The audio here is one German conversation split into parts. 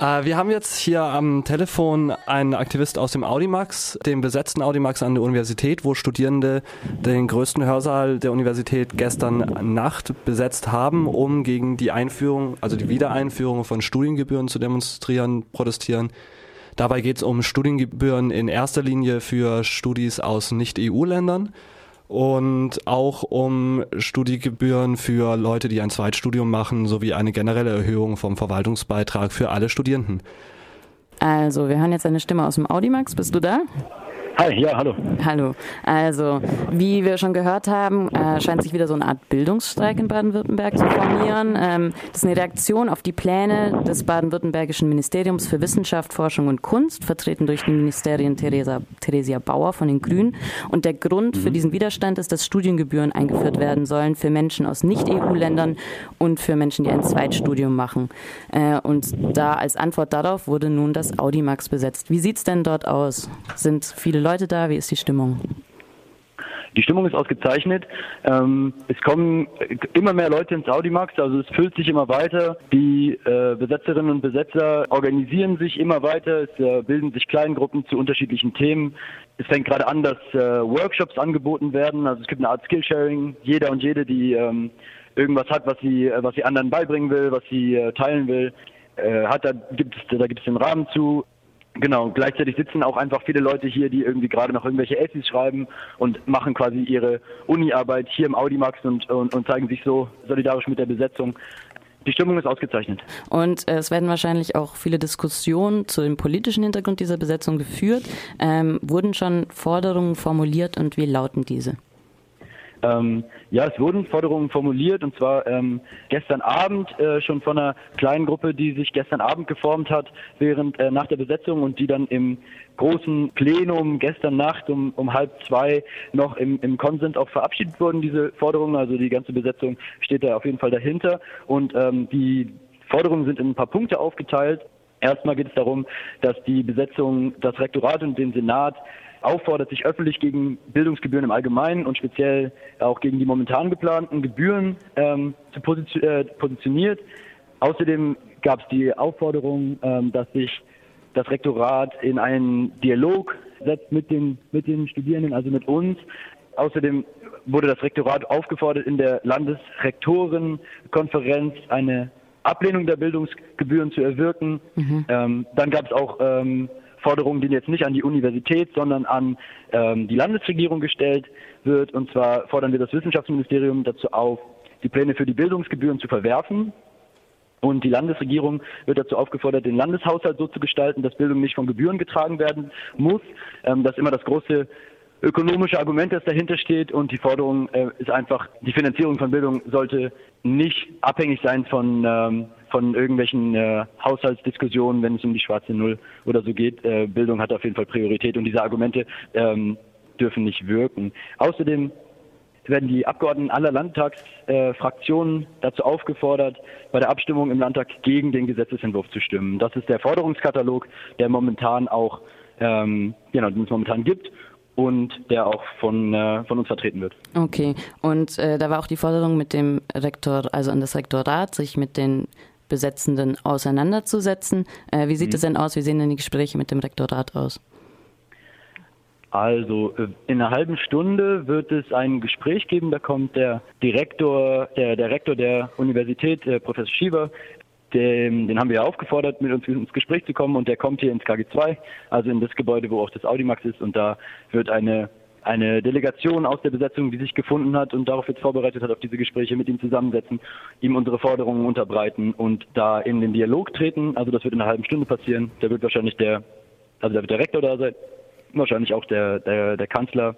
Äh, wir haben jetzt hier am Telefon einen Aktivist aus dem Audimax, dem besetzten Audimax an der Universität, wo Studierende den größten Hörsaal der Universität gestern Nacht besetzt haben, um gegen die Einführung, also die Wiedereinführung von Studiengebühren zu demonstrieren, protestieren. Dabei geht es um Studiengebühren in erster Linie für Studis aus Nicht-EU-Ländern und auch um Studiegebühren für Leute, die ein Zweitstudium machen, sowie eine generelle Erhöhung vom Verwaltungsbeitrag für alle Studierenden. Also, wir hören jetzt eine Stimme aus dem Audimax. Bist du da? Hi, ja, hallo. Hallo. Also, wie wir schon gehört haben, äh, scheint sich wieder so eine Art Bildungsstreik in Baden-Württemberg zu formieren. Ähm, das ist eine Reaktion auf die Pläne des baden-württembergischen Ministeriums für Wissenschaft, Forschung und Kunst, vertreten durch die Ministerin Theresa, Theresia Bauer von den Grünen. Und der Grund für mhm. diesen Widerstand ist, dass Studiengebühren eingeführt werden sollen für Menschen aus Nicht-EU-Ländern und für Menschen, die ein Zweitstudium machen. Äh, und da als Antwort darauf wurde nun das Audimax besetzt. Wie sieht es denn dort aus? Sind viele Leute Leute da? Wie ist die Stimmung? Die Stimmung ist ausgezeichnet. Ähm, es kommen immer mehr Leute ins Audimax, also es füllt sich immer weiter. Die äh, Besetzerinnen und Besetzer organisieren sich immer weiter. Es äh, bilden sich Kleingruppen zu unterschiedlichen Themen. Es fängt gerade an, dass äh, Workshops angeboten werden. Also es gibt eine Art Skillsharing. Jeder und jede, die ähm, irgendwas hat, was sie, äh, was sie anderen beibringen will, was sie äh, teilen will, äh, hat, da gibt es, da gibt es den Rahmen zu. Genau, gleichzeitig sitzen auch einfach viele Leute hier, die irgendwie gerade noch irgendwelche Essays schreiben und machen quasi ihre Uni-Arbeit hier im Audimax und, und, und zeigen sich so solidarisch mit der Besetzung. Die Stimmung ist ausgezeichnet. Und äh, es werden wahrscheinlich auch viele Diskussionen zu dem politischen Hintergrund dieser Besetzung geführt. Ähm, wurden schon Forderungen formuliert und wie lauten diese? Ähm, ja, es wurden Forderungen formuliert und zwar ähm, gestern Abend äh, schon von einer kleinen Gruppe, die sich gestern Abend geformt hat, während äh, nach der Besetzung und die dann im großen Plenum gestern Nacht um, um halb zwei noch im, im Konsens auch verabschiedet wurden, diese Forderungen. Also die ganze Besetzung steht da auf jeden Fall dahinter und ähm, die Forderungen sind in ein paar Punkte aufgeteilt. Erstmal geht es darum, dass die Besetzung, das Rektorat und den Senat auffordert, sich öffentlich gegen Bildungsgebühren im Allgemeinen und speziell auch gegen die momentan geplanten Gebühren ähm, zu position äh, positioniert. Außerdem gab es die Aufforderung, ähm, dass sich das Rektorat in einen Dialog setzt mit den, mit den Studierenden, also mit uns. Außerdem wurde das Rektorat aufgefordert, in der Landesrektorenkonferenz eine Ablehnung der Bildungsgebühren zu erwirken. Mhm. Ähm, dann gab es auch ähm, Forderung, die jetzt nicht an die Universität, sondern an ähm, die Landesregierung gestellt wird. Und zwar fordern wir das Wissenschaftsministerium dazu auf, die Pläne für die Bildungsgebühren zu verwerfen. Und die Landesregierung wird dazu aufgefordert, den Landeshaushalt so zu gestalten, dass Bildung nicht von Gebühren getragen werden muss. Ähm, das ist immer das große ökonomische Argument, das dahinter steht. Und die Forderung äh, ist einfach, die Finanzierung von Bildung sollte nicht abhängig sein von, ähm, von irgendwelchen äh, Haushaltsdiskussionen, wenn es um die schwarze Null oder so geht. Äh, Bildung hat auf jeden Fall Priorität und diese Argumente ähm, dürfen nicht wirken. Außerdem werden die Abgeordneten aller Landtagsfraktionen äh, dazu aufgefordert, bei der Abstimmung im Landtag gegen den Gesetzesentwurf zu stimmen. Das ist der Forderungskatalog, der momentan auch, ähm, genau, den es momentan gibt und der auch von, äh, von uns vertreten wird. Okay, und äh, da war auch die Forderung mit dem Rektor, also an das Rektorat, sich mit den Besetzenden auseinanderzusetzen. Äh, wie sieht mhm. es denn aus? Wie sehen denn die Gespräche mit dem Rektorat aus? Also äh, in einer halben Stunde wird es ein Gespräch geben. Da kommt der Direktor, der, der Rektor der Universität, äh, Professor Schieber, den, den, haben wir aufgefordert, mit uns ins Gespräch zu kommen und der kommt hier ins KG2, also in das Gebäude, wo auch das Audimax ist und da wird eine eine Delegation aus der Besetzung, die sich gefunden hat und darauf jetzt vorbereitet hat, auf diese Gespräche mit ihm zusammensetzen, ihm unsere Forderungen unterbreiten und da in den Dialog treten. Also das wird in einer halben Stunde passieren. Da wird wahrscheinlich der, also da wird der Rektor da sein, wahrscheinlich auch der, der, der Kanzler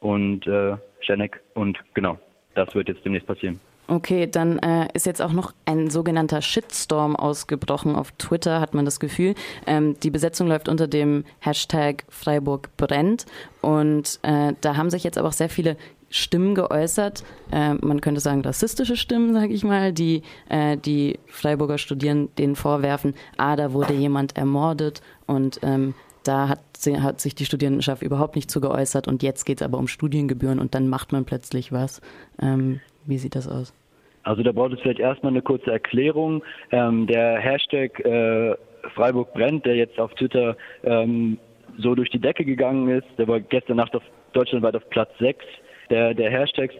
und äh, Schenek und genau, das wird jetzt demnächst passieren. Okay, dann äh, ist jetzt auch noch ein sogenannter Shitstorm ausgebrochen auf Twitter, hat man das Gefühl. Ähm, die Besetzung läuft unter dem Hashtag Freiburg brennt und äh, da haben sich jetzt aber auch sehr viele Stimmen geäußert, äh, man könnte sagen rassistische Stimmen, sage ich mal, die äh, die Freiburger Studierenden vorwerfen, ah, da wurde jemand ermordet und ähm, da hat, hat, sich die Studierendenschaft überhaupt nicht zu geäußert und jetzt geht es aber um Studiengebühren und dann macht man plötzlich was. Ähm, wie sieht das aus? Also da braucht es vielleicht erstmal eine kurze Erklärung. Ähm, der Hashtag äh, Freiburg brennt, der jetzt auf Twitter ähm, so durch die Decke gegangen ist. Der war gestern Nacht auf deutschlandweit auf Platz 6 der, der Hashtags.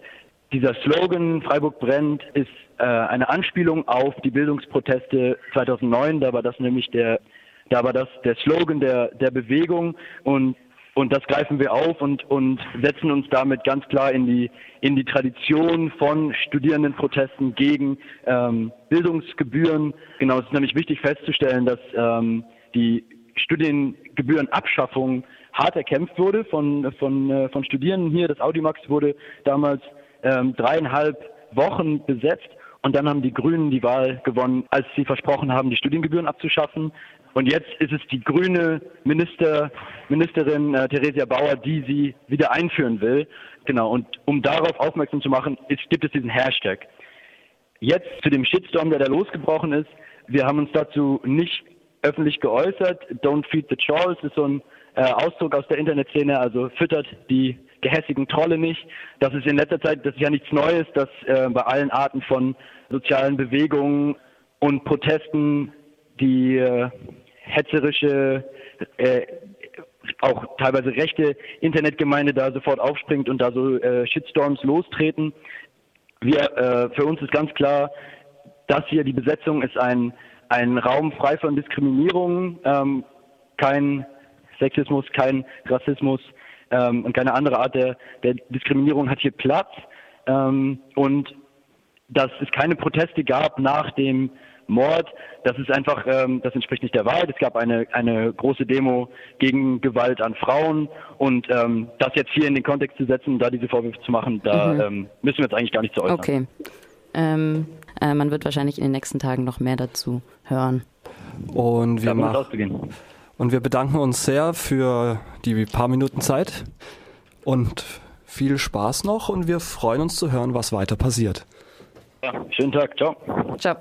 Dieser Slogan Freiburg brennt ist äh, eine Anspielung auf die Bildungsproteste 2009. Da war das nämlich der, da war das der Slogan der, der Bewegung und und das greifen wir auf und, und setzen uns damit ganz klar in die, in die Tradition von Studierendenprotesten gegen ähm, Bildungsgebühren. Genau, es ist nämlich wichtig festzustellen, dass ähm, die Studiengebührenabschaffung hart erkämpft wurde von, von, äh, von Studierenden hier. Das Audimax wurde damals ähm, dreieinhalb Wochen besetzt und dann haben die Grünen die Wahl gewonnen, als sie versprochen haben, die Studiengebühren abzuschaffen. Und jetzt ist es die grüne Minister, Ministerin äh, Theresia Bauer, die sie wieder einführen will. Genau. Und um darauf aufmerksam zu machen, ist, gibt es diesen Hashtag. Jetzt zu dem Shitstorm, der da losgebrochen ist. Wir haben uns dazu nicht öffentlich geäußert. Don't feed the trolls ist so ein äh, Ausdruck aus der Internetszene, also füttert die gehässigen Trolle nicht. Das ist in letzter Zeit, das ist ja nichts Neues, dass äh, bei allen Arten von sozialen Bewegungen und Protesten die äh, hetzerische, äh, auch teilweise rechte Internetgemeinde da sofort aufspringt und da so äh, Shitstorms lostreten. Wir, äh, für uns ist ganz klar, das hier, die Besetzung ist ein, ein Raum frei von Diskriminierung, ähm, kein Sexismus, kein Rassismus ähm, und keine andere Art der, der Diskriminierung hat hier Platz. Ähm, und dass es keine Proteste gab nach dem Mord, das ist einfach, ähm, das entspricht nicht der Wahrheit. Es gab eine, eine große Demo gegen Gewalt an Frauen und ähm, das jetzt hier in den Kontext zu setzen, da diese Vorwürfe zu machen, da mhm. ähm, müssen wir jetzt eigentlich gar nicht zu äußern. Okay. Ähm, äh, man wird wahrscheinlich in den nächsten Tagen noch mehr dazu hören. Und wir, mach, und wir bedanken uns sehr für die paar Minuten Zeit und viel Spaß noch und wir freuen uns zu hören, was weiter passiert. Ja, schönen Tag, ciao. Ciao.